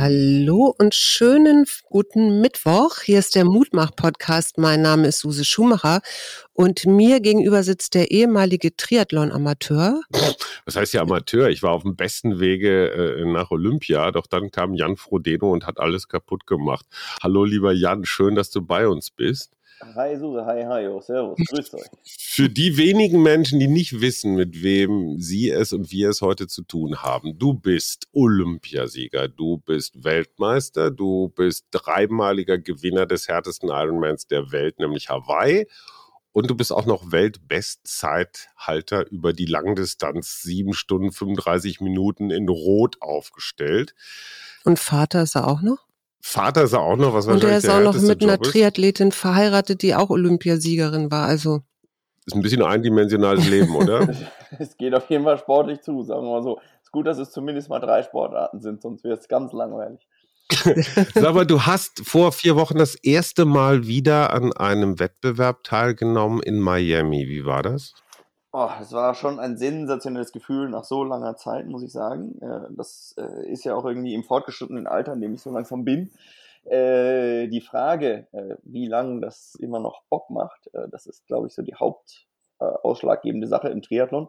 Hallo und schönen guten Mittwoch. Hier ist der Mutmach-Podcast. Mein Name ist Suse Schumacher und mir gegenüber sitzt der ehemalige Triathlon-Amateur. Was heißt ja Amateur? Ich war auf dem besten Wege äh, nach Olympia, doch dann kam Jan Frodeno und hat alles kaputt gemacht. Hallo lieber Jan, schön, dass du bei uns bist. Hi Suse, hi, hi, oh, servus, grüßt euch. Für die wenigen Menschen, die nicht wissen, mit wem sie es und wir es heute zu tun haben, du bist Olympiasieger, du bist Weltmeister, du bist dreimaliger Gewinner des härtesten Ironmans der Welt, nämlich Hawaii. Und du bist auch noch Weltbestzeithalter über die Langdistanz, sieben Stunden 35 Minuten in Rot aufgestellt. Und Vater ist er auch noch? Vater ist er auch noch, was Und er ist der auch noch mit einer ist. Triathletin verheiratet, die auch Olympiasiegerin war. Also Ist ein bisschen ein eindimensionales Leben, oder? Es geht auf jeden Fall sportlich zu, sagen wir mal so. Ist gut, dass es zumindest mal drei Sportarten sind, sonst wäre es ganz langweilig. Sag mal, du hast vor vier Wochen das erste Mal wieder an einem Wettbewerb teilgenommen in Miami. Wie war das? Oh, es war schon ein sensationelles Gefühl nach so langer Zeit, muss ich sagen. Äh, Das äh, ist ja auch irgendwie im fortgeschrittenen Alter, in dem ich so langsam bin. Äh, Die Frage, wie lange das immer noch Bock macht, das ist, glaube ich, so die hauptausschlaggebende Sache im Triathlon.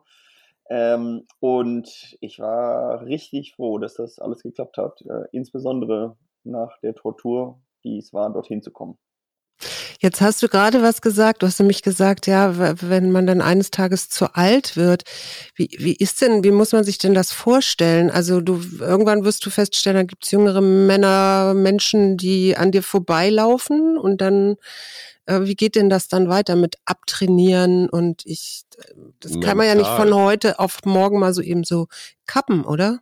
Ähm, Und ich war richtig froh, dass das alles geklappt hat, insbesondere nach der Tortur, die es war, dorthin zu kommen. Jetzt hast du gerade was gesagt. Du hast nämlich gesagt, ja, wenn man dann eines Tages zu alt wird, wie, wie ist denn, wie muss man sich denn das vorstellen? Also du irgendwann wirst du feststellen, da gibt es jüngere Männer, Menschen, die an dir vorbeilaufen und dann, äh, wie geht denn das dann weiter mit Abtrainieren? Und ich, das kann man ja nicht Mental. von heute auf morgen mal so eben so kappen, oder?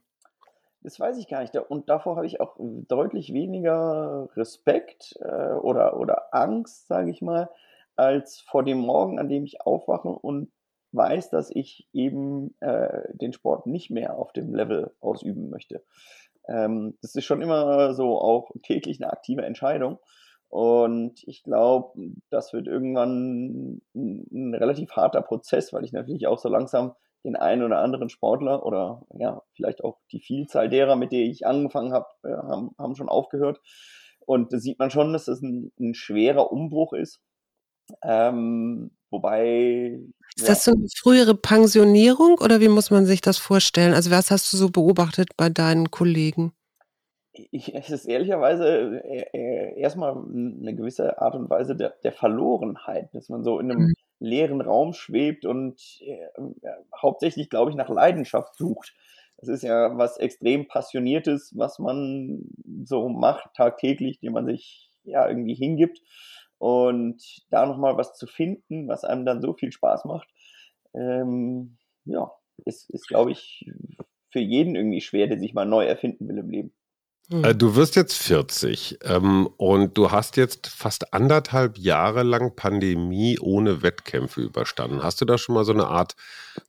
Das weiß ich gar nicht. Und davor habe ich auch deutlich weniger Respekt äh, oder, oder Angst, sage ich mal, als vor dem Morgen, an dem ich aufwache und weiß, dass ich eben äh, den Sport nicht mehr auf dem Level ausüben möchte. Ähm, das ist schon immer so auch täglich eine aktive Entscheidung. Und ich glaube, das wird irgendwann ein, ein relativ harter Prozess, weil ich natürlich auch so langsam den einen oder anderen Sportler oder ja, vielleicht auch die Vielzahl derer, mit denen ich angefangen habe, äh, haben, haben schon aufgehört. Und da sieht man schon, dass das ein, ein schwerer Umbruch ist. Ähm, wobei. Ist das so eine frühere Pensionierung oder wie muss man sich das vorstellen? Also was hast du so beobachtet bei deinen Kollegen? ich, es ist ehrlicherweise äh, äh, erstmal eine gewisse Art und Weise der, der Verlorenheit, dass man so in einem Mhm. Leeren Raum schwebt und äh, äh, hauptsächlich, glaube ich, nach Leidenschaft sucht. Das ist ja was extrem Passioniertes, was man so macht tagtäglich, dem man sich ja irgendwie hingibt. Und da nochmal was zu finden, was einem dann so viel Spaß macht, ähm, ja, ist, ist glaube ich, für jeden irgendwie schwer, der sich mal neu erfinden will im Leben. Hm. Äh, Du wirst jetzt 40 ähm, und du hast jetzt fast anderthalb Jahre lang Pandemie ohne Wettkämpfe überstanden. Hast du da schon mal so eine Art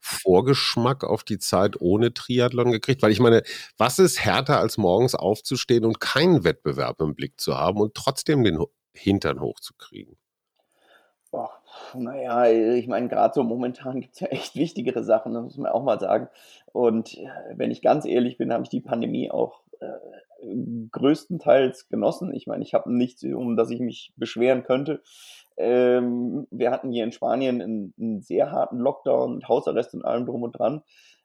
Vorgeschmack auf die Zeit ohne Triathlon gekriegt? Weil ich meine, was ist härter als morgens aufzustehen und keinen Wettbewerb im Blick zu haben und trotzdem den Hintern hochzukriegen? Boah, naja, ich meine, gerade so momentan gibt es ja echt wichtigere Sachen, das muss man auch mal sagen. Und äh, wenn ich ganz ehrlich bin, habe ich die Pandemie auch äh, größtenteils genossen. Ich meine, ich habe nichts, um das ich mich beschweren könnte. Ähm, wir hatten hier in Spanien einen, einen sehr harten Lockdown mit Hausarrest und allem drum und dran.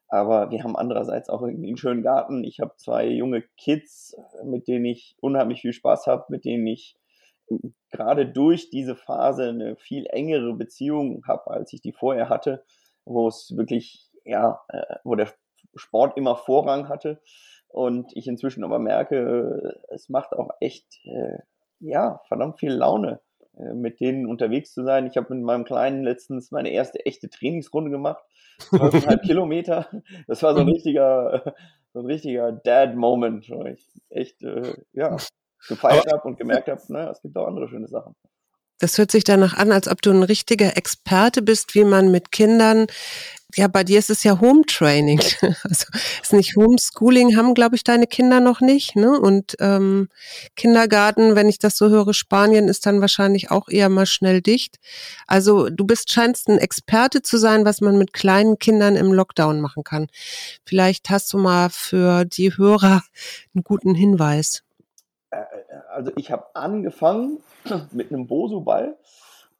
Aber wir haben andererseits auch irgendwie einen schönen Garten. Ich habe zwei junge Kids, mit denen ich unheimlich viel Spaß habe, mit denen ich gerade durch diese Phase eine viel engere Beziehung habe, als ich die vorher hatte, wo es wirklich, ja, äh, wo der Sport immer Vorrang hatte und ich inzwischen aber merke, es macht auch echt, äh, ja, verdammt viel Laune, äh, mit denen unterwegs zu sein. Ich habe mit meinem Kleinen letztens meine erste echte Trainingsrunde gemacht, 12,5 Kilometer. Das war so ein richtiger, so ein richtiger Dad-Moment, wo ich echt, äh, ja, gefeiert habe und gemerkt habe, naja, es gibt auch andere schöne Sachen. Das hört sich danach an, als ob du ein richtiger Experte bist, wie man mit Kindern Ja, bei dir ist es ja Home Training. Also ist nicht Homeschooling, haben, glaube ich, deine Kinder noch nicht. Ne? Und ähm, Kindergarten, wenn ich das so höre, Spanien ist dann wahrscheinlich auch eher mal schnell dicht. Also du bist scheinst ein Experte zu sein, was man mit kleinen Kindern im Lockdown machen kann. Vielleicht hast du mal für die Hörer einen guten Hinweis. Also ich habe angefangen mit einem Bosu-Ball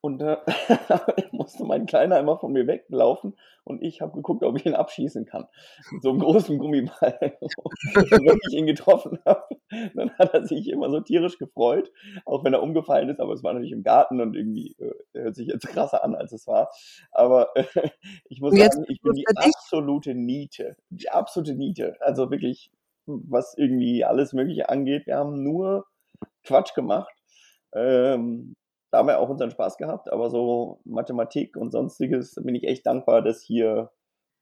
und äh, musste mein Kleiner immer von mir weglaufen und ich habe geguckt, ob ich ihn abschießen kann. Mit so einem großen Gummiball. und wenn ich ihn getroffen habe, dann hat er sich immer so tierisch gefreut, auch wenn er umgefallen ist, aber es war natürlich im Garten und irgendwie äh, hört sich jetzt krasser an, als es war. Aber äh, ich muss sagen, ich bin die absolute Niete. Die absolute Niete. Also wirklich, was irgendwie alles Mögliche angeht. Wir haben nur Quatsch gemacht. Ähm, da haben wir auch unseren Spaß gehabt, aber so Mathematik und sonstiges, da bin ich echt dankbar, dass hier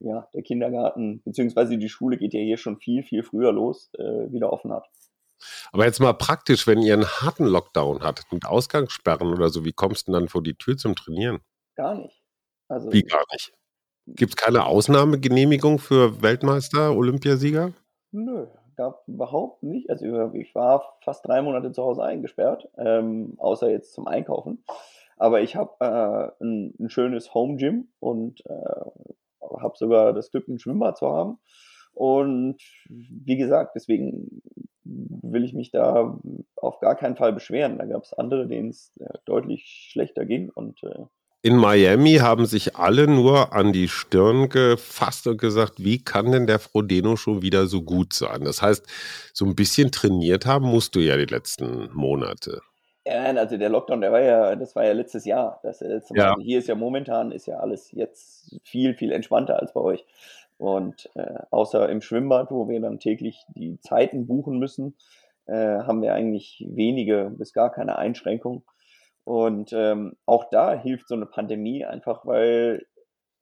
ja, der Kindergarten beziehungsweise die Schule geht ja hier schon viel, viel früher los, äh, wieder offen hat. Aber jetzt mal praktisch, wenn ihr einen harten Lockdown hattet mit Ausgangssperren oder so, wie kommst du denn dann vor die Tür zum Trainieren? Gar nicht. Also, wie gar nicht? Gibt es keine Ausnahmegenehmigung für Weltmeister, Olympiasieger? Nö, gab überhaupt nicht. Also ich war fast drei Monate zu Hause eingesperrt, ähm, außer jetzt zum Einkaufen. Aber ich habe äh, ein, ein, schönes Home Gym und äh, habe sogar das Glück, ein Schwimmbad zu haben. Und wie gesagt, deswegen will ich mich da auf gar keinen Fall beschweren. Da gab es andere, denen es äh, deutlich schlechter ging und äh, in Miami haben sich alle nur an die Stirn gefasst und gesagt, wie kann denn der Frodeno schon wieder so gut sein? Das heißt, so ein bisschen trainiert haben musst du ja die letzten Monate. Ja, also der Lockdown, der war ja, das war ja letztes Jahr. Das, letzte ja. Hier ist ja momentan ist ja alles jetzt viel, viel entspannter als bei euch. Und äh, außer im Schwimmbad, wo wir dann täglich die Zeiten buchen müssen, äh, haben wir eigentlich wenige bis gar keine Einschränkungen. Und ähm, auch da hilft so eine Pandemie einfach, weil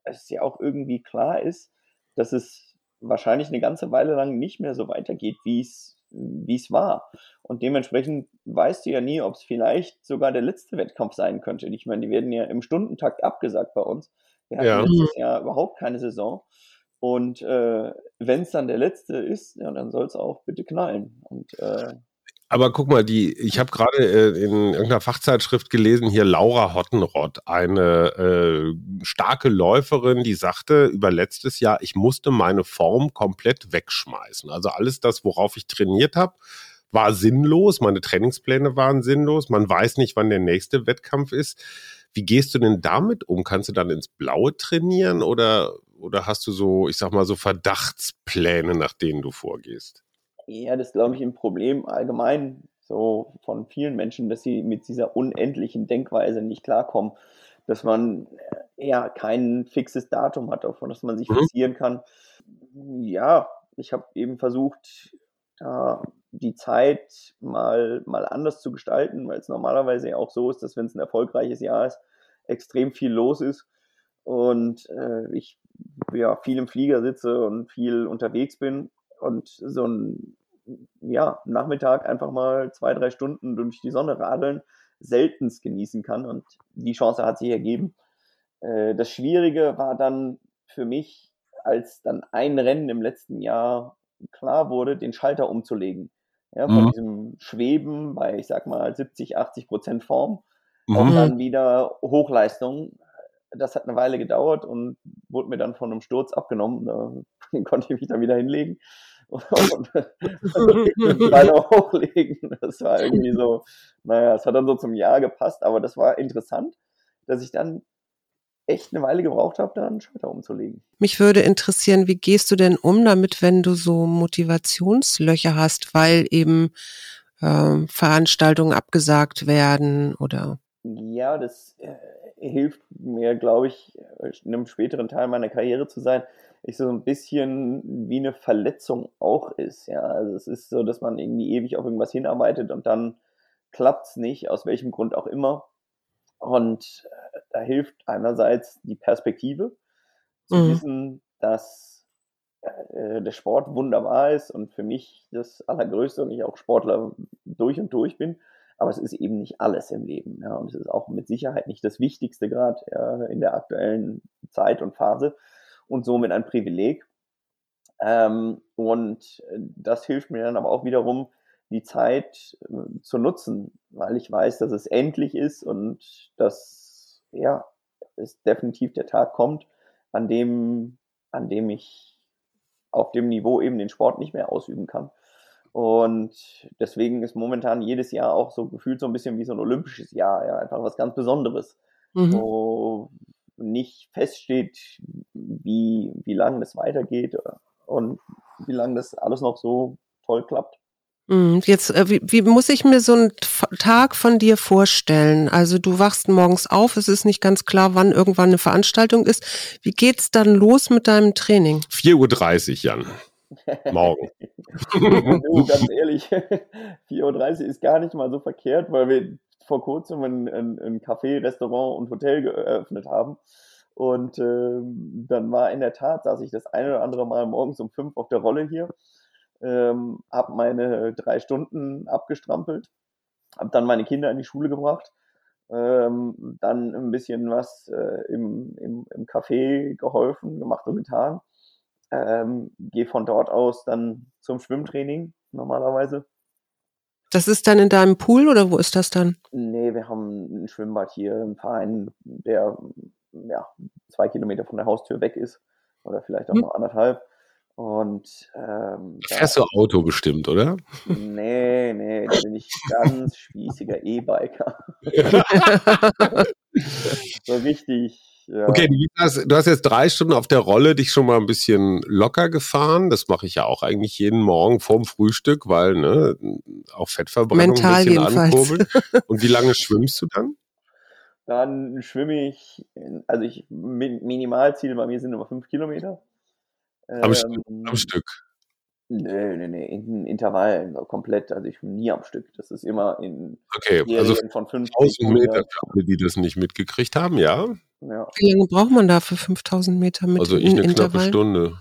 es ja auch irgendwie klar ist, dass es wahrscheinlich eine ganze Weile lang nicht mehr so weitergeht, wie es wie es war. Und dementsprechend weißt du ja nie, ob es vielleicht sogar der letzte Wettkampf sein könnte. Ich meine, die werden ja im Stundentakt abgesagt bei uns. Wir hatten ja. letztes Jahr überhaupt keine Saison. Und äh, wenn es dann der letzte ist, ja, dann soll es auch bitte knallen. Und äh, aber guck mal, die, ich habe gerade äh, in irgendeiner Fachzeitschrift gelesen, hier Laura Hottenrott, eine äh, starke Läuferin, die sagte über letztes Jahr, ich musste meine Form komplett wegschmeißen. Also alles das, worauf ich trainiert habe, war sinnlos, meine Trainingspläne waren sinnlos, man weiß nicht, wann der nächste Wettkampf ist. Wie gehst du denn damit um? Kannst du dann ins Blaue trainieren oder, oder hast du so, ich sag mal, so Verdachtspläne, nach denen du vorgehst? Ja, das glaube ich ein Problem allgemein so von vielen Menschen, dass sie mit dieser unendlichen Denkweise nicht klarkommen, dass man ja kein fixes Datum hat, auf das man sich mhm. fixieren kann. Ja, ich habe eben versucht, da die Zeit mal, mal anders zu gestalten, weil es normalerweise ja auch so ist, dass wenn es ein erfolgreiches Jahr ist, extrem viel los ist und äh, ich ja viel im Flieger sitze und viel unterwegs bin und so ein ja, Nachmittag einfach mal zwei, drei Stunden durch die Sonne radeln seltens genießen kann. Und die Chance hat sich ergeben. Äh, das Schwierige war dann für mich, als dann ein Rennen im letzten Jahr klar wurde, den Schalter umzulegen. Ja, von mhm. diesem Schweben bei, ich sag mal, 70, 80 Prozent Form mhm. und dann wieder Hochleistung. Das hat eine Weile gedauert und wurde mir dann von einem Sturz abgenommen. Da konnte ich mich dann wieder hinlegen und Beine hochlegen. Das war irgendwie so, naja, es hat dann so zum Jahr gepasst, aber das war interessant, dass ich dann echt eine Weile gebraucht habe, da einen Schalter umzulegen. Mich würde interessieren, wie gehst du denn um damit, wenn du so Motivationslöcher hast, weil eben äh, Veranstaltungen abgesagt werden oder? Ja, das äh, hilft mir, glaube ich, in einem späteren Teil meiner Karriere zu sein, ich so ein bisschen wie eine Verletzung auch ist. Ja, also es ist so, dass man irgendwie ewig auf irgendwas hinarbeitet und dann klappt es nicht, aus welchem Grund auch immer. Und äh, da hilft einerseits die Perspektive, zu mhm. wissen, dass äh, der Sport wunderbar ist und für mich das Allergrößte und ich auch Sportler durch und durch bin. Aber es ist eben nicht alles im Leben. Ja, und es ist auch mit Sicherheit nicht das Wichtigste gerade ja, in der aktuellen Zeit und Phase. Und somit ein Privileg. Ähm, und das hilft mir dann aber auch wiederum, die Zeit äh, zu nutzen, weil ich weiß, dass es endlich ist und dass ja, es definitiv der Tag kommt, an dem, an dem ich auf dem Niveau eben den Sport nicht mehr ausüben kann. Und deswegen ist momentan jedes Jahr auch so gefühlt so ein bisschen wie so ein olympisches Jahr, ja, einfach was ganz Besonderes, mhm. wo nicht feststeht, wie, wie lange das weitergeht und wie lange das alles noch so toll klappt. Mhm, jetzt, äh, wie, wie muss ich mir so einen Tag von dir vorstellen? Also du wachst morgens auf, es ist nicht ganz klar, wann irgendwann eine Veranstaltung ist. Wie geht's dann los mit deinem Training? 4.30 Uhr, Jan. Morgen. du, ganz ehrlich, 4.30 Uhr ist gar nicht mal so verkehrt, weil wir vor kurzem ein, ein, ein Café, Restaurant und Hotel geöffnet haben. Und äh, dann war in der Tat, saß ich das eine oder andere Mal morgens um fünf auf der Rolle hier, ähm, habe meine drei Stunden abgestrampelt, habe dann meine Kinder in die Schule gebracht, ähm, dann ein bisschen was äh, im, im, im Café geholfen, gemacht und getan ähm, gehe von dort aus dann zum Schwimmtraining normalerweise. Das ist dann in deinem Pool oder wo ist das dann? Nee, wir haben ein Schwimmbad hier, ein Verein, der ja, zwei Kilometer von der Haustür weg ist oder vielleicht auch hm. noch anderthalb. Und ähm, fährst du Auto bestimmt, oder? Nee, nee, da bin ich ganz spießiger E-Biker. so richtig ja. Okay, du hast, du hast, jetzt drei Stunden auf der Rolle dich schon mal ein bisschen locker gefahren. Das mache ich ja auch eigentlich jeden Morgen vorm Frühstück, weil ne, auch Fettverbrennung Mental ein bisschen ankurbeln. Und wie lange schwimmst du dann? Dann schwimme ich, also ich Minimalziel bei mir sind immer fünf Kilometer. Am, ähm, Stück, am Stück. Nee, nee, nee, in Intervallen, komplett. Also ich bin nie am Stück. Das ist immer in okay, also von 50 Meter für alle, die das nicht mitgekriegt haben, ja. ja. Wie lange braucht man da für 5000 Meter mit Also ich eine knappe Stunde.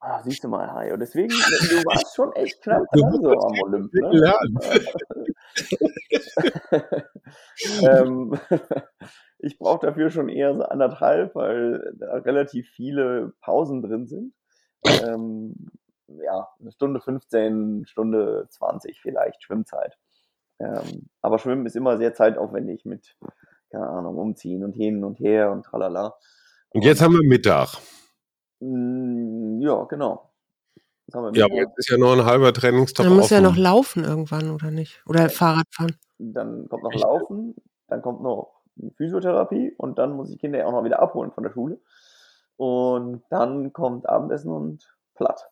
Ah, siehst du mal, Hajo. Deswegen, du warst schon echt knapp dran so am Olymp. Ne? ähm, ich brauche dafür schon eher so anderthalb, weil da relativ viele Pausen drin sind. Ähm, ja, eine Stunde 15, Stunde 20 vielleicht Schwimmzeit. Ähm, aber Schwimmen ist immer sehr zeitaufwendig mit, keine Ahnung, umziehen und hin und her und tralala. Und jetzt haben wir Mittag. Mm, ja, genau. ja, aber jetzt ist ja noch ein halber Trainingstag. Dann muss ja noch laufen irgendwann, oder nicht? Oder ja. Fahrrad fahren. Dann kommt noch? Laufen, dann kommt noch Physiotherapie und dann muss ich Kinder ja auch noch wieder abholen von der Schule. Und dann kommt Abendessen und platt.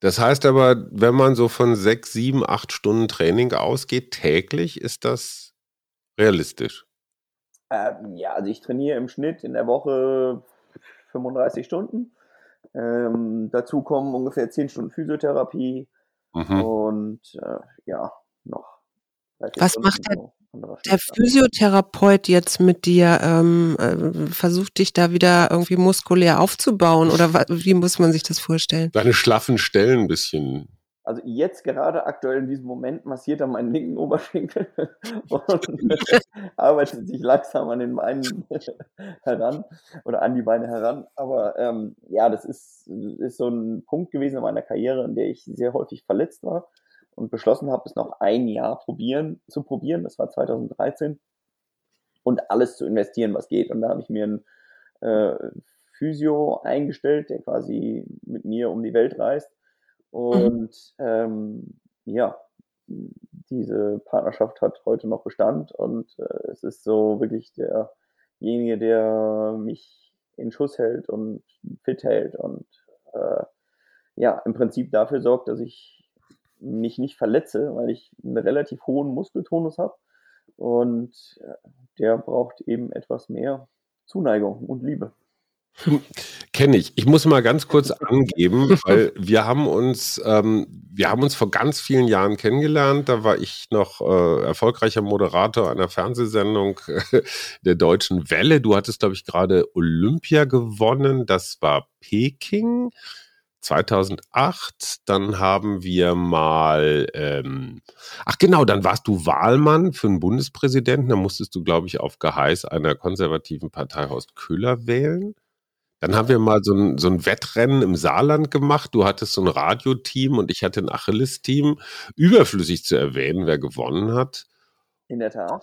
Das heißt aber, wenn man so von sechs, sieben, acht Stunden Training ausgeht, täglich, ist das realistisch? Ähm, ja, also ich trainiere im Schnitt in der Woche 35 Stunden. Ähm, dazu kommen ungefähr 10 Stunden Physiotherapie mhm. und äh, ja, noch. Was macht der, der Physiotherapeut jetzt mit dir ähm, äh, versucht dich da wieder irgendwie muskulär aufzubauen oder wie muss man sich das vorstellen? Deine schlaffen Stellen ein bisschen. Also jetzt gerade aktuell in diesem Moment massiert er meinen linken Oberschenkel und arbeitet sich langsam an den Beinen heran oder an die Beine heran. Aber ähm, ja, das ist, ist so ein Punkt gewesen in meiner Karriere, in der ich sehr häufig verletzt war und beschlossen habe, es noch ein Jahr probieren, zu probieren. Das war 2013. Und alles zu investieren, was geht. Und da habe ich mir einen äh, Physio eingestellt, der quasi mit mir um die Welt reist. Und mhm. ähm, ja, diese Partnerschaft hat heute noch Bestand und äh, es ist so wirklich derjenige, der mich in Schuss hält und fit hält und äh, ja, im Prinzip dafür sorgt, dass ich mich nicht verletze, weil ich einen relativ hohen Muskeltonus habe. Und äh, der braucht eben etwas mehr Zuneigung und Liebe. Kenne ich. Ich muss mal ganz kurz angeben, weil wir haben uns, ähm, wir haben uns vor ganz vielen Jahren kennengelernt. Da war ich noch äh, erfolgreicher Moderator einer Fernsehsendung der Deutschen Welle. Du hattest, glaube ich, gerade Olympia gewonnen. Das war Peking. 2008, dann haben wir mal, ähm, ach genau, dann warst du Wahlmann für einen Bundespräsidenten, da musstest du, glaube ich, auf Geheiß einer konservativen Partei Horst Köhler wählen. Dann haben wir mal so ein, so ein Wettrennen im Saarland gemacht. Du hattest so ein Radioteam und ich hatte ein Achilles-Team. Überflüssig zu erwähnen, wer gewonnen hat. In der Tat.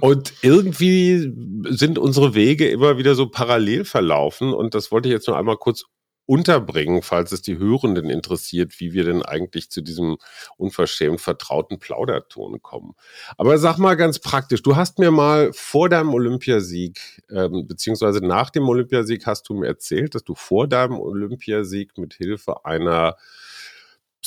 Und irgendwie sind unsere Wege immer wieder so parallel verlaufen. Und das wollte ich jetzt nur einmal kurz unterbringen, falls es die Hörenden interessiert, wie wir denn eigentlich zu diesem unverschämt vertrauten Plauderton kommen. Aber sag mal ganz praktisch, du hast mir mal vor deinem Olympiasieg, ähm, beziehungsweise nach dem Olympiasieg hast du mir erzählt, dass du vor deinem Olympiasieg mit Hilfe einer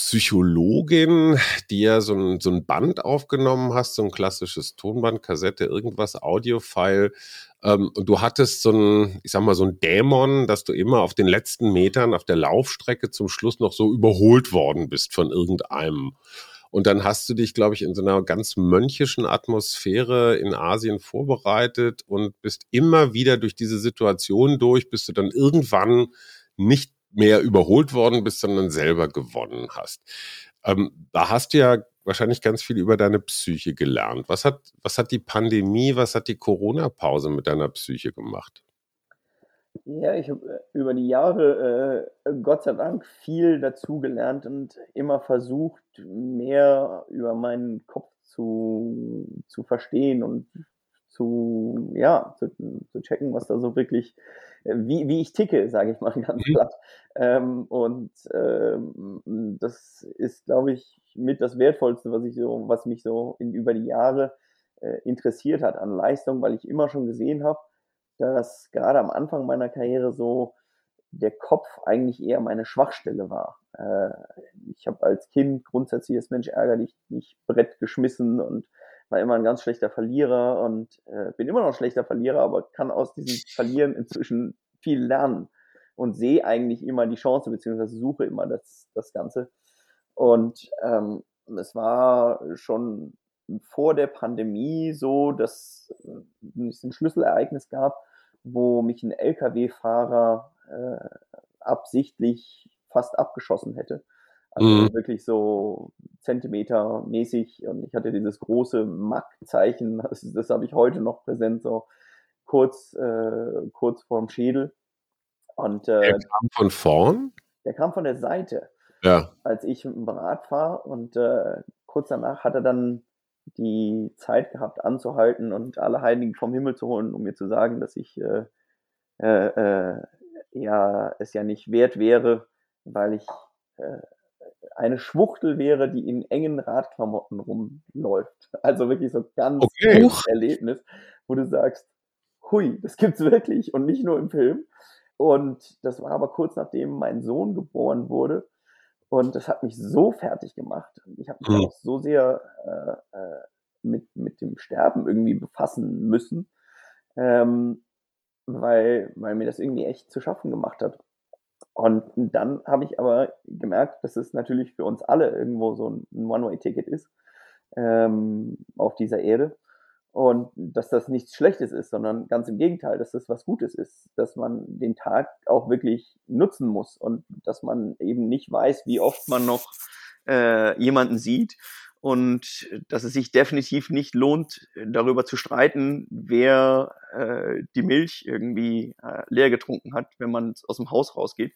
Psychologin, die ja so ein, so ein Band aufgenommen hast, so ein klassisches Tonband, Kassette, irgendwas, Audiofile. Ähm, und du hattest so ein, ich sag mal, so ein Dämon, dass du immer auf den letzten Metern auf der Laufstrecke zum Schluss noch so überholt worden bist von irgendeinem. Und dann hast du dich, glaube ich, in so einer ganz mönchischen Atmosphäre in Asien vorbereitet und bist immer wieder durch diese Situation durch, bis du dann irgendwann nicht mehr überholt worden bist, sondern selber gewonnen hast. Ähm, da hast du ja wahrscheinlich ganz viel über deine Psyche gelernt. Was hat, was hat die Pandemie, was hat die Corona-Pause mit deiner Psyche gemacht? Ja, ich habe äh, über die Jahre äh, Gott sei Dank viel dazugelernt und immer versucht, mehr über meinen Kopf zu, zu verstehen und zu, ja, zu, zu checken, was da so wirklich wie, wie ich ticke, sage ich mal ganz mhm. platt. Ähm, und ähm, das ist, glaube ich, mit das Wertvollste, was ich so, was mich so in, über die Jahre äh, interessiert hat an Leistung, weil ich immer schon gesehen habe, dass gerade am Anfang meiner Karriere so der Kopf eigentlich eher meine Schwachstelle war. Äh, ich habe als Kind grundsätzlich als Mensch ärgerlich nicht Brett geschmissen und war immer ein ganz schlechter Verlierer und äh, bin immer noch schlechter Verlierer, aber kann aus diesem Verlieren inzwischen viel lernen und sehe eigentlich immer die Chance, beziehungsweise suche immer das, das Ganze. Und ähm, es war schon vor der Pandemie so, dass es ein Schlüsselereignis gab, wo mich ein Lkw-Fahrer äh, absichtlich fast abgeschossen hätte. Also mhm. wirklich so zentimetermäßig. Und ich hatte dieses große Mack-Zeichen, das, das habe ich heute noch präsent, so kurz, äh, kurz vorm Schädel. Und, äh, der kam von vorn? Der kam von der Seite. Ja. Als ich mit dem Rad war und äh, kurz danach hat er dann die Zeit gehabt anzuhalten und alle Heiligen vom Himmel zu holen, um mir zu sagen, dass ich äh, äh, äh ja es ja nicht wert wäre, weil ich äh, eine Schwuchtel wäre, die in engen Radklamotten rumläuft. Also wirklich so ganz okay. Erlebnis, wo du sagst, hui, das gibt's wirklich und nicht nur im Film. Und das war aber kurz nachdem mein Sohn geboren wurde. Und das hat mich so fertig gemacht. Ich habe mich mhm. auch so sehr äh, äh, mit, mit dem Sterben irgendwie befassen müssen, ähm, weil, weil mir das irgendwie echt zu schaffen gemacht hat. Und dann habe ich aber gemerkt, dass es natürlich für uns alle irgendwo so ein One-Way-Ticket ist ähm, auf dieser Erde. Und dass das nichts Schlechtes ist, sondern ganz im Gegenteil, dass das was Gutes ist, dass man den Tag auch wirklich nutzen muss und dass man eben nicht weiß, wie oft man noch äh, jemanden sieht und dass es sich definitiv nicht lohnt, darüber zu streiten, wer äh, die Milch irgendwie äh, leer getrunken hat, wenn man aus dem Haus rausgeht,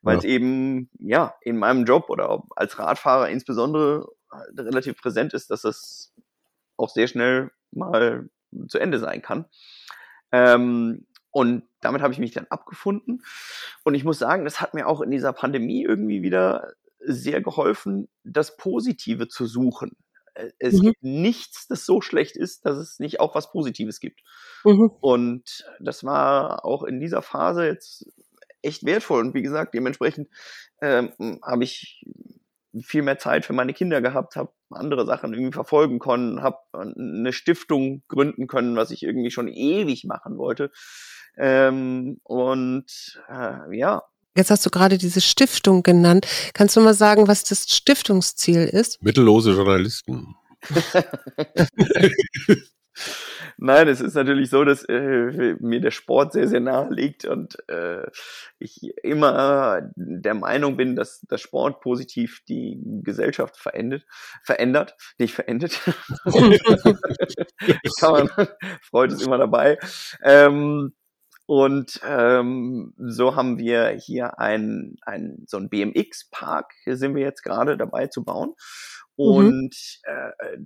weil ja. es eben ja in meinem Job oder als Radfahrer insbesondere halt relativ präsent ist, dass es auch sehr schnell mal zu Ende sein kann. Ähm, und damit habe ich mich dann abgefunden. Und ich muss sagen, das hat mir auch in dieser Pandemie irgendwie wieder sehr geholfen, das Positive zu suchen. Äh, es mhm. gibt nichts, das so schlecht ist, dass es nicht auch was Positives gibt. Mhm. Und das war auch in dieser Phase jetzt echt wertvoll. Und wie gesagt, dementsprechend ähm, habe ich viel mehr Zeit für meine Kinder gehabt, habe andere Sachen irgendwie verfolgen können, habe eine Stiftung gründen können, was ich irgendwie schon ewig machen wollte. Ähm, und äh, ja. Jetzt hast du gerade diese Stiftung genannt. Kannst du mal sagen, was das Stiftungsziel ist? Mittellose Journalisten. Nein, es ist natürlich so, dass äh, mir der Sport sehr, sehr nahe liegt und äh, ich immer der Meinung bin, dass der Sport positiv die Gesellschaft verändert, verändert, nicht verändert. Kann man, Freud ist immer dabei. Ähm, Und ähm, so haben wir hier ein, ein so ein BMX-Park, hier sind wir jetzt gerade dabei zu bauen. Mhm. Und mhm. äh,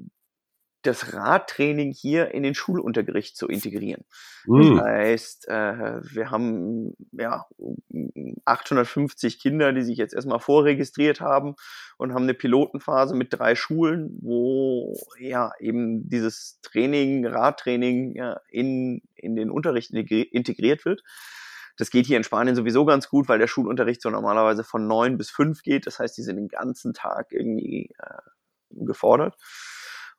das Radtraining hier in den Schulunterricht zu integrieren. Mhm. Das heißt, äh, wir haben ja 850 Kinder, die sich jetzt erstmal vorregistriert haben und haben eine Pilotenphase mit drei Schulen, wo ja eben dieses Training, Radtraining ja, in, in den Unterricht integriert wird. Das geht hier in Spanien sowieso ganz gut, weil der Schulunterricht so normalerweise von neun bis fünf geht. Das heißt, die sind den ganzen Tag irgendwie äh, gefordert.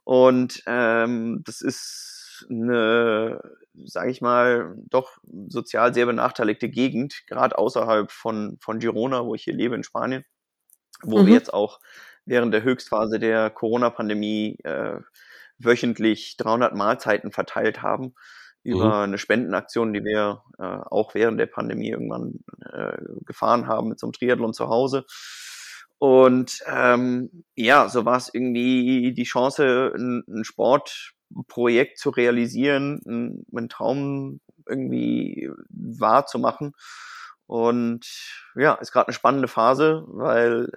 Und ähm, das ist eine, sage ich mal, doch sozial sehr benachteiligte Gegend, gerade außerhalb von, von Girona, wo ich hier lebe in Spanien, wo mhm. wir jetzt auch während der Höchstphase der Corona-Pandemie äh, wöchentlich 300 Mahlzeiten verteilt haben über mhm. eine Spendenaktion, die wir äh, auch während der Pandemie irgendwann äh, gefahren haben mit so einem Triathlon zu Hause. Und ähm, ja, so war es irgendwie die Chance, ein, ein Sportprojekt zu realisieren, ein, einen Traum irgendwie wahrzumachen. Und ja, ist gerade eine spannende Phase, weil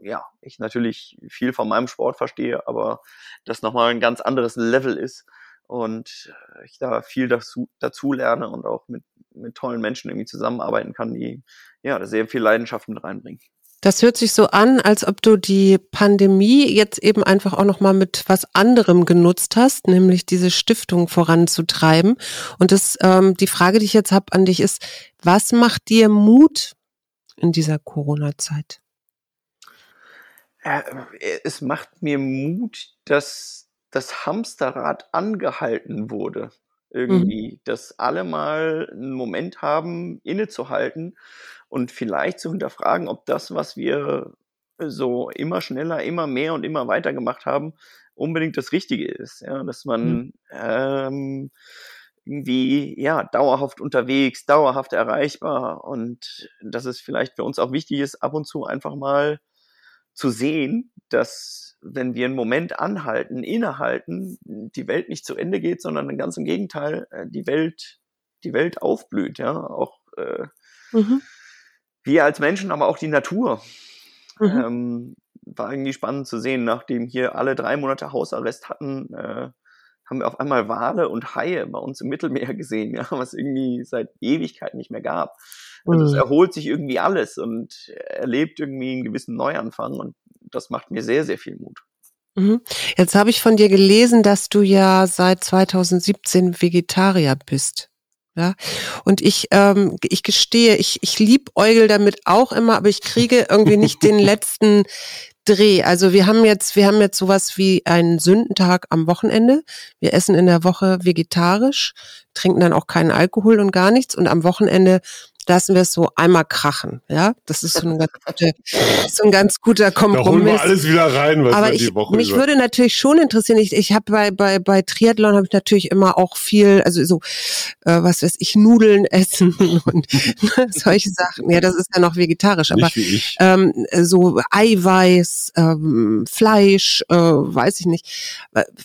äh, ja, ich natürlich viel von meinem Sport verstehe, aber das nochmal ein ganz anderes Level ist und ich da viel dazu, dazu lerne und auch mit, mit tollen Menschen irgendwie zusammenarbeiten kann, die ja da sehr viel Leidenschaft mit reinbringen. Das hört sich so an, als ob du die Pandemie jetzt eben einfach auch noch mal mit was anderem genutzt hast, nämlich diese Stiftung voranzutreiben. Und das, ähm, die Frage, die ich jetzt habe an dich ist: Was macht dir Mut in dieser Corona-Zeit? Äh, es macht mir Mut, dass das Hamsterrad angehalten wurde. Mhm. Irgendwie, mhm. dass alle mal einen Moment haben, innezuhalten und vielleicht zu hinterfragen, ob das, was wir so immer schneller, immer mehr und immer weiter gemacht haben, unbedingt das Richtige ist. Ja, dass man mhm. ähm, irgendwie ja dauerhaft unterwegs, dauerhaft erreichbar und dass es vielleicht für uns auch wichtig ist, ab und zu einfach mal zu sehen, dass wenn wir einen Moment anhalten, innehalten, die Welt nicht zu Ende geht, sondern ganz im Gegenteil, äh, die Welt, die Welt aufblüht, ja, auch äh, mhm wir als Menschen, aber auch die Natur. Mhm. Ähm, war irgendwie spannend zu sehen, nachdem hier alle drei Monate Hausarrest hatten, äh, haben wir auf einmal Wale und Haie bei uns im Mittelmeer gesehen, ja, was irgendwie seit Ewigkeit nicht mehr gab. Also mhm. es erholt sich irgendwie alles und erlebt irgendwie einen gewissen Neuanfang und das macht mir sehr, sehr viel Mut. Mhm. Jetzt habe ich von dir gelesen, dass du ja seit 2017 Vegetarier bist. Ja, und ich, ähm, ich gestehe, ich, ich liebäugel damit auch immer, aber ich kriege irgendwie nicht den letzten Dreh. Also wir haben jetzt, wir haben jetzt sowas wie einen Sündentag am Wochenende. Wir essen in der Woche vegetarisch, trinken dann auch keinen Alkohol und gar nichts. Und am Wochenende lassen wir es so einmal krachen. Ja, das ist so ein ganz guter, so ein ganz guter Kompromiss. Da holen wir alles wieder rein, was Aber wir die Woche mich über. würde natürlich schon interessieren. Ich, ich habe bei bei bei Triathlon habe ich natürlich immer auch viel, also so äh, was weiß ich, Nudeln essen und solche Sachen. Ja, das ist ja noch vegetarisch, aber ähm, so Eiweiß, ähm, Fleisch, äh, weiß ich nicht.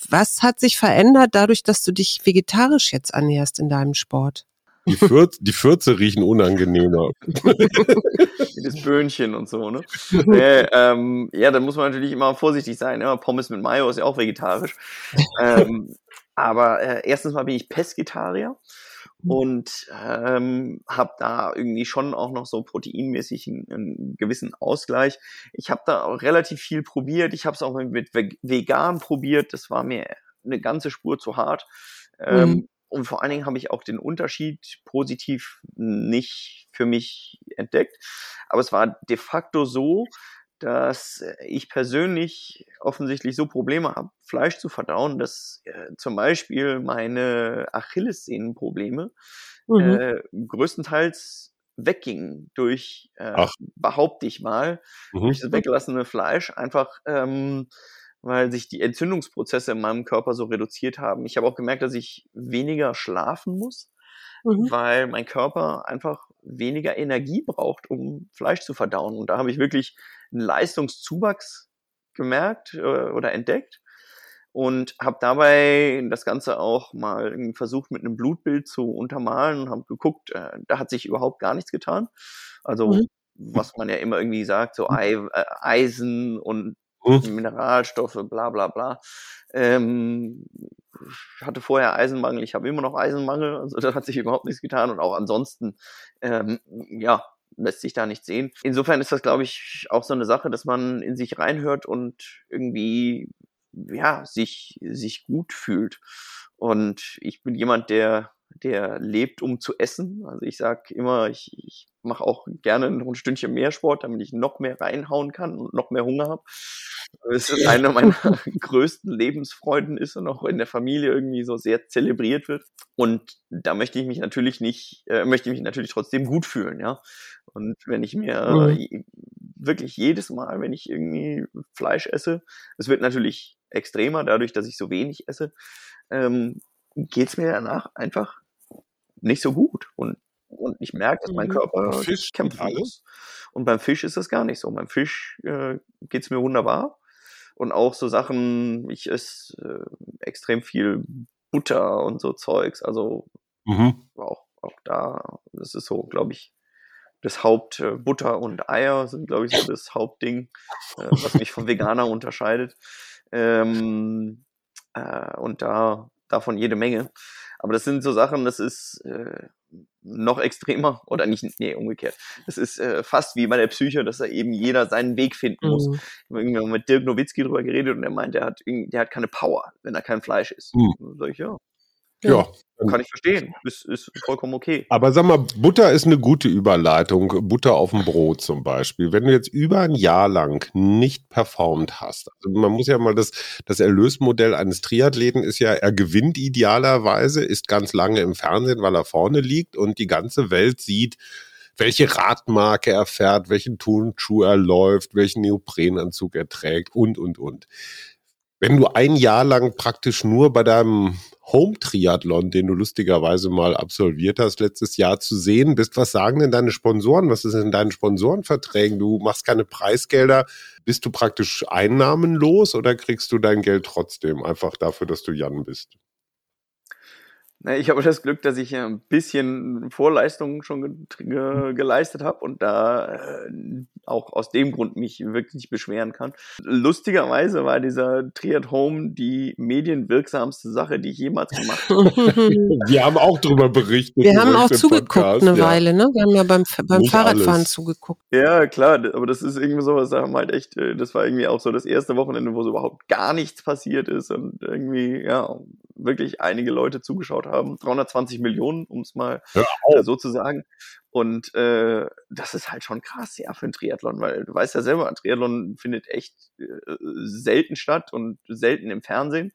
Was hat sich verändert dadurch, dass du dich vegetarisch jetzt ernährst in deinem Sport? Die, Fürze, die Fürze riechen unangenehmer. Wie das Böhnchen und so, ne? äh, ähm, ja, da muss man natürlich immer vorsichtig sein. Ja? Pommes mit Mayo ist ja auch vegetarisch. ähm, aber äh, erstens mal bin ich Pesketarier und ähm, habe da irgendwie schon auch noch so proteinmäßig einen, einen gewissen Ausgleich. Ich habe da auch relativ viel probiert. Ich habe es auch mit vegan probiert. Das war mir eine ganze Spur zu hart. Ähm, mhm. Und vor allen Dingen habe ich auch den Unterschied positiv nicht für mich entdeckt. Aber es war de facto so, dass ich persönlich offensichtlich so Probleme habe, Fleisch zu verdauen, dass äh, zum Beispiel meine Achillessehnenprobleme mhm. äh, größtenteils weggingen durch, äh, behaupte ich mal, mhm. durch das weggelassene Fleisch einfach ähm, weil sich die Entzündungsprozesse in meinem Körper so reduziert haben. Ich habe auch gemerkt, dass ich weniger schlafen muss, mhm. weil mein Körper einfach weniger Energie braucht, um Fleisch zu verdauen. Und da habe ich wirklich einen Leistungszuwachs gemerkt äh, oder entdeckt. und habe dabei das Ganze auch mal versucht mit einem Blutbild zu untermalen und habe geguckt, äh, da hat sich überhaupt gar nichts getan. Also mhm. was man ja immer irgendwie sagt, so äh, Eisen und mhm. Mineralstoffe, bla bla bla. Ähm, ich hatte vorher Eisenmangel, ich habe immer noch Eisenmangel, also da hat sich überhaupt nichts getan und auch ansonsten, ähm, ja, lässt sich da nicht sehen. Insofern ist das, glaube ich, auch so eine Sache, dass man in sich reinhört und irgendwie, ja, sich, sich gut fühlt. Und ich bin jemand, der der lebt, um zu essen. Also ich sage immer, ich, ich mache auch gerne noch ein Stündchen mehr Sport, damit ich noch mehr reinhauen kann und noch mehr Hunger habe. Das ist einer meiner größten Lebensfreuden ist und auch in der Familie irgendwie so sehr zelebriert wird. Und da möchte ich mich natürlich nicht, äh, möchte ich mich natürlich trotzdem gut fühlen, ja. Und wenn ich mir mhm. wirklich jedes Mal, wenn ich irgendwie Fleisch esse, es wird natürlich extremer dadurch, dass ich so wenig esse, ähm, geht es mir danach einfach nicht so gut. Und, und ich merke, dass mein mhm. Körper Fisch kämpft alles. Und beim Fisch ist das gar nicht so. Beim Fisch äh, geht es mir wunderbar. Und auch so Sachen, ich esse äh, extrem viel Butter und so Zeugs. Also mhm. auch, auch da, das ist so, glaube ich, das Haupt äh, Butter und Eier sind, glaube ich, so das Hauptding, äh, was mich vom Veganer unterscheidet. Ähm, äh, und da davon jede Menge. Aber das sind so Sachen, das ist äh, noch extremer oder nicht, nee, umgekehrt. Das ist äh, fast wie bei der Psyche, dass da eben jeder seinen Weg finden muss. Mhm. Ich habe irgendwann mit Dirk Nowitzki drüber geredet und er meint, der hat, der hat keine Power, wenn er kein Fleisch isst. Mhm. Sag ich, ja, ja. Kann ich verstehen. Ist, ist vollkommen okay. Aber sag mal, Butter ist eine gute Überleitung. Butter auf dem Brot zum Beispiel. Wenn du jetzt über ein Jahr lang nicht performt hast, also man muss ja mal das, das Erlösmodell eines Triathleten ist ja, er gewinnt idealerweise, ist ganz lange im Fernsehen, weil er vorne liegt und die ganze Welt sieht, welche Radmarke er fährt, welchen Turnschuh er läuft, welchen Neoprenanzug er trägt und, und, und. Wenn du ein Jahr lang praktisch nur bei deinem Home-Triathlon, den du lustigerweise mal absolviert hast, letztes Jahr zu sehen bist, was sagen denn deine Sponsoren? Was ist in deinen Sponsorenverträgen? Du machst keine Preisgelder. Bist du praktisch einnahmenlos oder kriegst du dein Geld trotzdem einfach dafür, dass du Jan bist? Ich habe das Glück, dass ich ein bisschen Vorleistungen schon ge ge geleistet habe und da äh, auch aus dem Grund mich wirklich beschweren kann. Lustigerweise war dieser Triad Home die medienwirksamste Sache, die ich jemals gemacht habe. Wir haben auch darüber berichtet. Wir haben auch zugeguckt Podcast, eine ja. Weile, ne? Wir haben ja beim, beim Fahrradfahren alles. zugeguckt. Ja, klar, aber das ist irgendwie sowas, da haben halt echt, äh, das war irgendwie auch so das erste Wochenende, wo so überhaupt gar nichts passiert ist und irgendwie, ja, wirklich einige Leute zugeschaut haben. 320 Millionen, um es mal äh, so zu sagen. Und äh, das ist halt schon krass, ja, für ein Triathlon, weil du weißt ja selber, ein Triathlon findet echt äh, selten statt und selten im Fernsehen.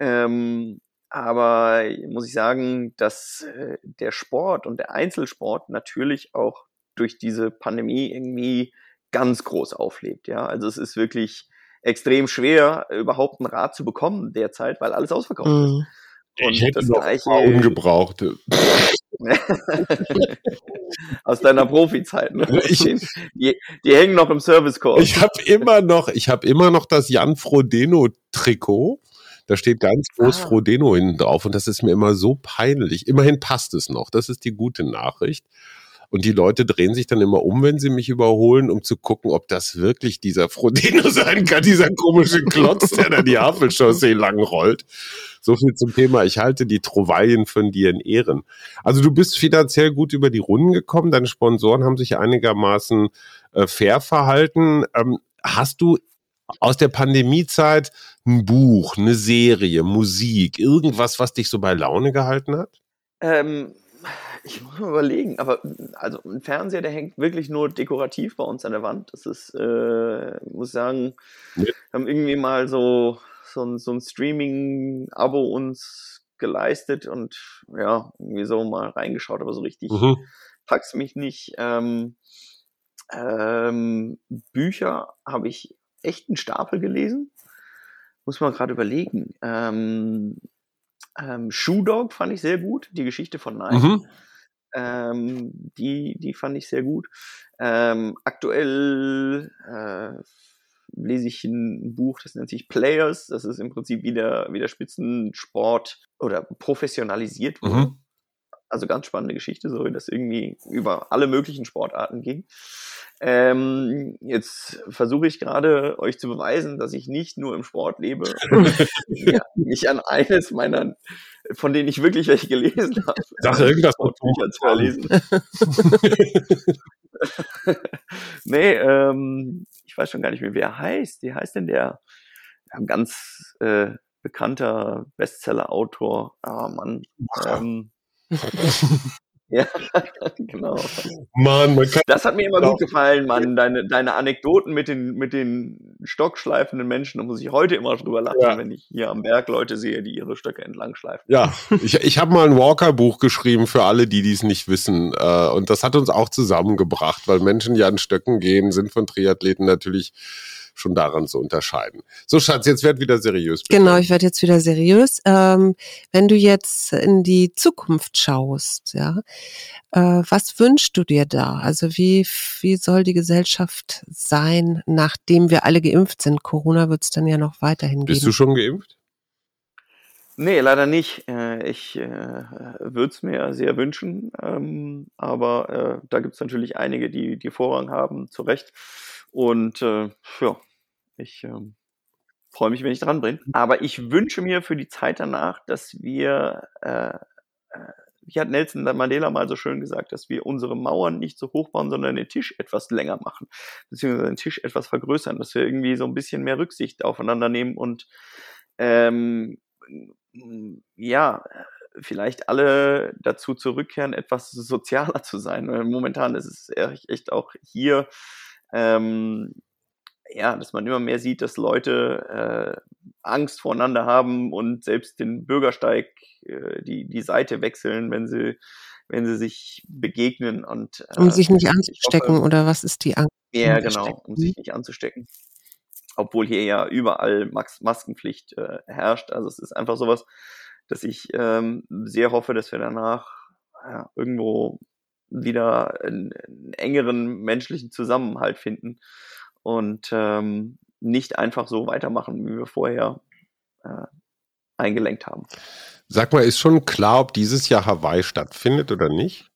Ähm, aber muss ich sagen, dass äh, der Sport und der Einzelsport natürlich auch durch diese Pandemie irgendwie ganz groß auflebt. Ja, also es ist wirklich extrem schwer, überhaupt ein Rad zu bekommen derzeit, weil alles ausverkauft mhm. ist. Und ich hätte das noch gleiche ungebrauchte. Aus deiner Profizeit. Ne? Ich, die, die, hängen noch im Servicekorb. Ich habe immer noch, ich habe immer noch das Jan Frodeno Trikot. Da steht ganz groß ah. Frodeno hinten drauf und das ist mir immer so peinlich. Immerhin passt es noch. Das ist die gute Nachricht. Und die Leute drehen sich dann immer um, wenn sie mich überholen, um zu gucken, ob das wirklich dieser Frodeno sein kann, dieser komische Klotz, der da die Havelchaussee lang rollt. So viel zum Thema. Ich halte die Trouvaillen von dir in Ehren. Also du bist finanziell gut über die Runden gekommen. Deine Sponsoren haben sich einigermaßen äh, fair verhalten. Ähm, hast du aus der Pandemiezeit ein Buch, eine Serie, Musik, irgendwas, was dich so bei Laune gehalten hat? Ähm, ich muss mal überlegen, aber also ein Fernseher, der hängt wirklich nur dekorativ bei uns an der Wand. Das ist, äh, ich muss sagen, wir haben irgendwie mal so, so ein, so ein Streaming-Abo uns geleistet und ja, irgendwie so mal reingeschaut, aber so richtig mhm. pack's mich nicht. Ähm, ähm, Bücher habe ich echt einen Stapel gelesen. Muss man gerade überlegen. Ähm, ähm, Shoe Dog fand ich sehr gut, die Geschichte von Nike. Mhm. Ähm, die, die fand ich sehr gut. Ähm, aktuell äh, lese ich ein Buch, das nennt sich Players. Das ist im Prinzip wie der, wie der Spitzensport oder professionalisiert. Mhm. Also ganz spannende Geschichte, so das irgendwie über alle möglichen Sportarten ging. Ähm, jetzt versuche ich gerade euch zu beweisen, dass ich nicht nur im Sport lebe, ja, mich an eines meiner, von denen ich wirklich welche gelesen habe. Sag irgendwas Bücher zu verlesen. nee, ähm, ich weiß schon gar nicht mehr, wie er heißt. Wie heißt denn der? Ein ganz äh, bekannter Bestseller-Autor. Ah, Mann. Ähm, ja, genau. Mann, man kann das hat mir immer gut gefallen, Mann. Deine, deine Anekdoten mit den, mit den stockschleifenden Menschen, da muss ich heute immer drüber lachen, ja. wenn ich hier am Berg Leute sehe, die ihre Stöcke entlang schleifen. Ja, ich, ich habe mal ein Walker-Buch geschrieben für alle, die dies nicht wissen. Äh, und das hat uns auch zusammengebracht, weil Menschen, die an Stöcken gehen, sind von Triathleten natürlich schon daran zu unterscheiden. So, Schatz, jetzt werd wieder seriös. Bitte. Genau, ich werde jetzt wieder seriös. Ähm, wenn du jetzt in die Zukunft schaust, ja, äh, was wünschst du dir da? Also wie, wie soll die Gesellschaft sein, nachdem wir alle geimpft sind? Corona wird es dann ja noch weiterhin geben. Bist du schon geimpft? Nee, leider nicht. Äh, ich äh, würde es mir sehr wünschen, ähm, aber äh, da gibt es natürlich einige, die, die Vorrang haben, zu Recht. Und äh, ja, ich äh, freue mich, wenn ich dran bin. Aber ich wünsche mir für die Zeit danach, dass wir, äh, äh, wie hat Nelson Mandela mal so schön gesagt, dass wir unsere Mauern nicht so hoch bauen, sondern den Tisch etwas länger machen, beziehungsweise den Tisch etwas vergrößern, dass wir irgendwie so ein bisschen mehr Rücksicht aufeinander nehmen und ähm, ja, vielleicht alle dazu zurückkehren, etwas sozialer zu sein. Momentan ist es echt auch hier ähm, ja, dass man immer mehr sieht, dass Leute äh, Angst voreinander haben und selbst den Bürgersteig äh, die, die Seite wechseln, wenn sie, wenn sie sich begegnen und äh, um sich nicht anzustecken hoffe, oder was ist die Angst? Ja, genau, um sich nicht anzustecken. Obwohl hier ja überall Max Maskenpflicht äh, herrscht. Also es ist einfach sowas, dass ich ähm, sehr hoffe, dass wir danach ja, irgendwo wieder einen, einen engeren menschlichen Zusammenhalt finden und ähm, nicht einfach so weitermachen, wie wir vorher äh, eingelenkt haben. Sag mal, ist schon klar, ob dieses Jahr Hawaii stattfindet oder nicht?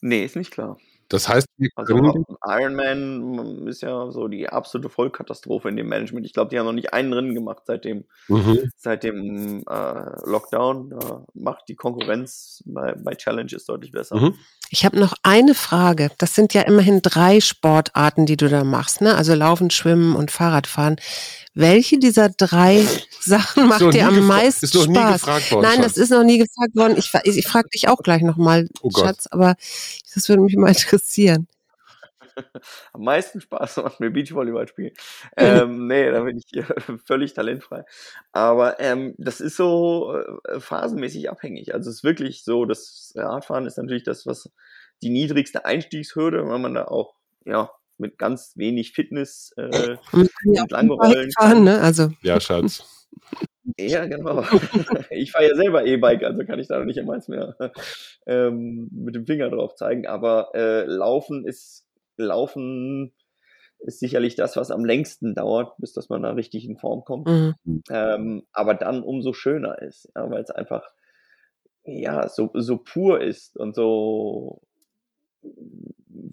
Nee, ist nicht klar. Das heißt, also Ironman ist ja so die absolute Vollkatastrophe in dem Management. Ich glaube, die haben noch nicht einen Rennen gemacht seit dem, mhm. seit dem äh, Lockdown. Da macht die Konkurrenz bei, bei Challenges deutlich besser. Mhm. Ich habe noch eine Frage. Das sind ja immerhin drei Sportarten, die du da machst, ne? Also Laufen, Schwimmen und Fahrradfahren. Welche dieser drei Sachen macht dir am meisten ist Spaß? Worden, Nein, Schatz. das ist noch nie gefragt worden. Ich, ich, ich frage dich auch gleich nochmal, oh Schatz, aber das würde mich mal interessieren. Am meisten Spaß macht mir Beachvolleyball spielen. ähm, nee, da bin ich völlig talentfrei. Aber ähm, das ist so äh, phasenmäßig abhängig. Also es ist wirklich so, das Radfahren ist natürlich das, was die niedrigste Einstiegshürde, weil man da auch ja mit ganz wenig Fitness äh, entlang rollen kann. Ne? Also. Ja, Schatz. Ja, genau. Ich fahre ja selber E-Bike, also kann ich da noch nicht immer mehr ähm, mit dem Finger drauf zeigen. Aber äh, Laufen ist Laufen ist sicherlich das, was am längsten dauert, bis dass man da richtig in Form kommt. Mhm. Ähm, aber dann umso schöner ist, ja, weil es einfach ja so, so pur ist und so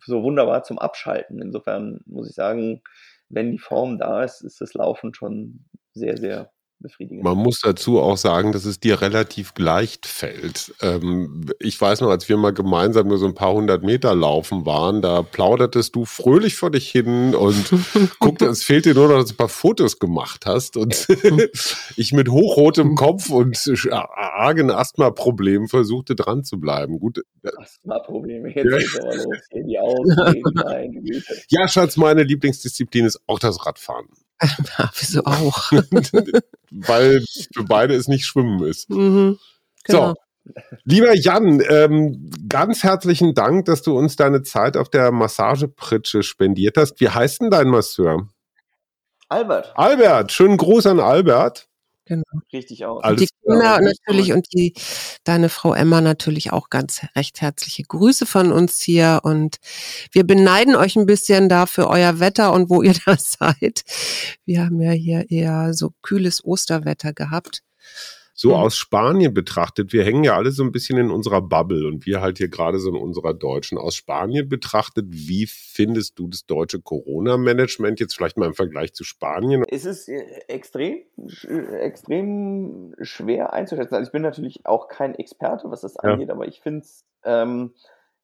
so wunderbar zum Abschalten. Insofern muss ich sagen, wenn die Form da ist, ist das Laufen schon sehr, sehr befriedigend. Man muss dazu auch sagen, dass es dir relativ leicht fällt. Ähm, ich weiß noch, als wir mal gemeinsam nur so ein paar hundert Meter laufen waren, da plaudertest du fröhlich vor dich hin und guckte, es fehlt dir nur noch, dass du ein paar Fotos gemacht hast und ich mit hochrotem Kopf und argen Asthma-Problemen versuchte dran zu bleiben. Gut. Äh, Asthma-Probleme, jetzt ja. geht's aber los. Die Ausreden, ja, Schatz, meine Lieblingsdisziplin ist auch das Radfahren. Ja, wieso auch? Weil für beide es nicht Schwimmen ist. Mhm, genau. So. Lieber Jan, ähm, ganz herzlichen Dank, dass du uns deine Zeit auf der Massagepritsche spendiert hast. Wie heißt denn dein Masseur? Albert. Albert, schönen Gruß an Albert. Genau. richtig aus. Und die Kinder natürlich und die deine Frau Emma natürlich auch ganz recht herzliche Grüße von uns hier und wir beneiden euch ein bisschen da für euer Wetter und wo ihr da seid. Wir haben ja hier eher so kühles Osterwetter gehabt so ja. aus Spanien betrachtet, wir hängen ja alle so ein bisschen in unserer Bubble und wir halt hier gerade so in unserer deutschen. Aus Spanien betrachtet, wie findest du das deutsche Corona-Management jetzt vielleicht mal im Vergleich zu Spanien? Es ist äh, extrem, extrem schwer einzuschätzen. Also ich bin natürlich auch kein Experte, was das angeht, ja. aber ich finde es ähm,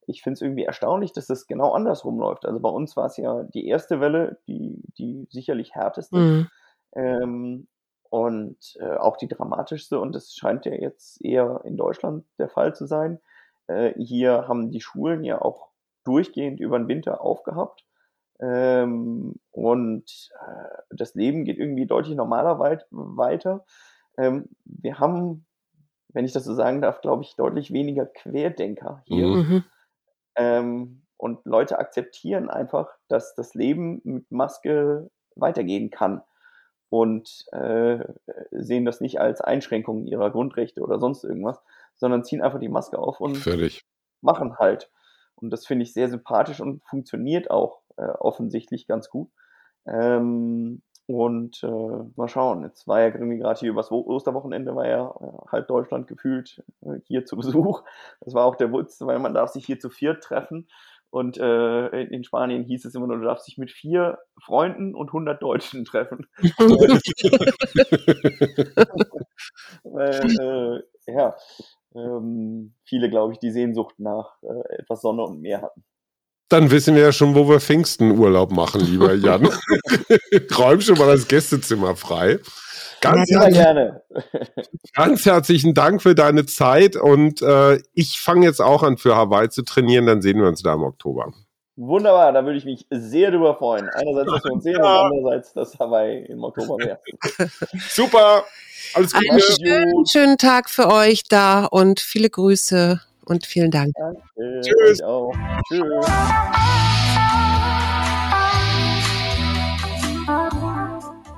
ich finde es irgendwie erstaunlich, dass das genau andersrum läuft. Also bei uns war es ja die erste Welle, die, die sicherlich härteste. Mhm. Ähm, und äh, auch die dramatischste, und das scheint ja jetzt eher in Deutschland der Fall zu sein. Äh, hier haben die Schulen ja auch durchgehend über den Winter aufgehabt. Ähm, und äh, das Leben geht irgendwie deutlich normaler weit weiter. Ähm, wir haben, wenn ich das so sagen darf, glaube ich, deutlich weniger Querdenker hier. Mhm. Ähm, und Leute akzeptieren einfach, dass das Leben mit Maske weitergehen kann und äh, sehen das nicht als Einschränkung ihrer Grundrechte oder sonst irgendwas, sondern ziehen einfach die Maske auf und Fertig. machen halt. Und das finde ich sehr sympathisch und funktioniert auch äh, offensichtlich ganz gut. Ähm, und äh, mal schauen, jetzt war ja irgendwie gerade hier übers Osterwochenende, war ja äh, halb Deutschland gefühlt äh, hier zu Besuch. Das war auch der Wutz, weil man darf sich hier zu viert treffen. Und äh, in Spanien hieß es immer nur, du darfst dich mit vier Freunden und 100 Deutschen treffen. Weil, äh, ja, ähm, viele, glaube ich, die Sehnsucht nach äh, etwas Sonne und Meer hatten. Dann wissen wir ja schon, wo wir Pfingstenurlaub machen, lieber Jan. Räum schon mal das Gästezimmer frei. Ganz, ja, gerne. ganz herzlichen Dank für deine Zeit und äh, ich fange jetzt auch an für Hawaii zu trainieren, dann sehen wir uns da im Oktober. Wunderbar, da würde ich mich sehr drüber freuen. Einerseits, dass wir uns sehen ja. und andererseits, dass Hawaii im Oktober wäre. Super, alles Gute. Einen schönen, schönen Tag für euch da und viele Grüße und vielen Dank. Danke. Tschüss. Tschüss.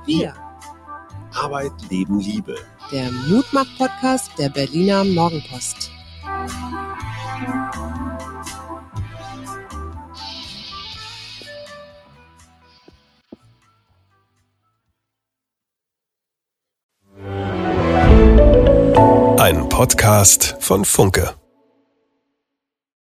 Wir Arbeit, Leben, Liebe. Der Mutmach-Podcast der Berliner Morgenpost. Ein Podcast von Funke.